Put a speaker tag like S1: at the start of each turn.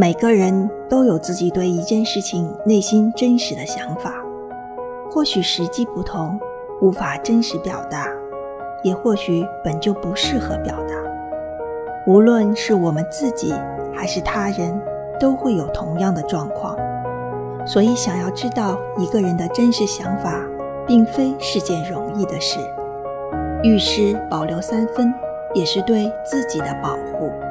S1: 每个人都有自己对一件事情内心真实的想法。或许时机不同无法真实表达也或许本就不适合表达。无论是我们自己还是他人都会有同样的状况。所以想要知道一个人的真实想法并非是件容易的事。遇事保留三分也是对自己的保护。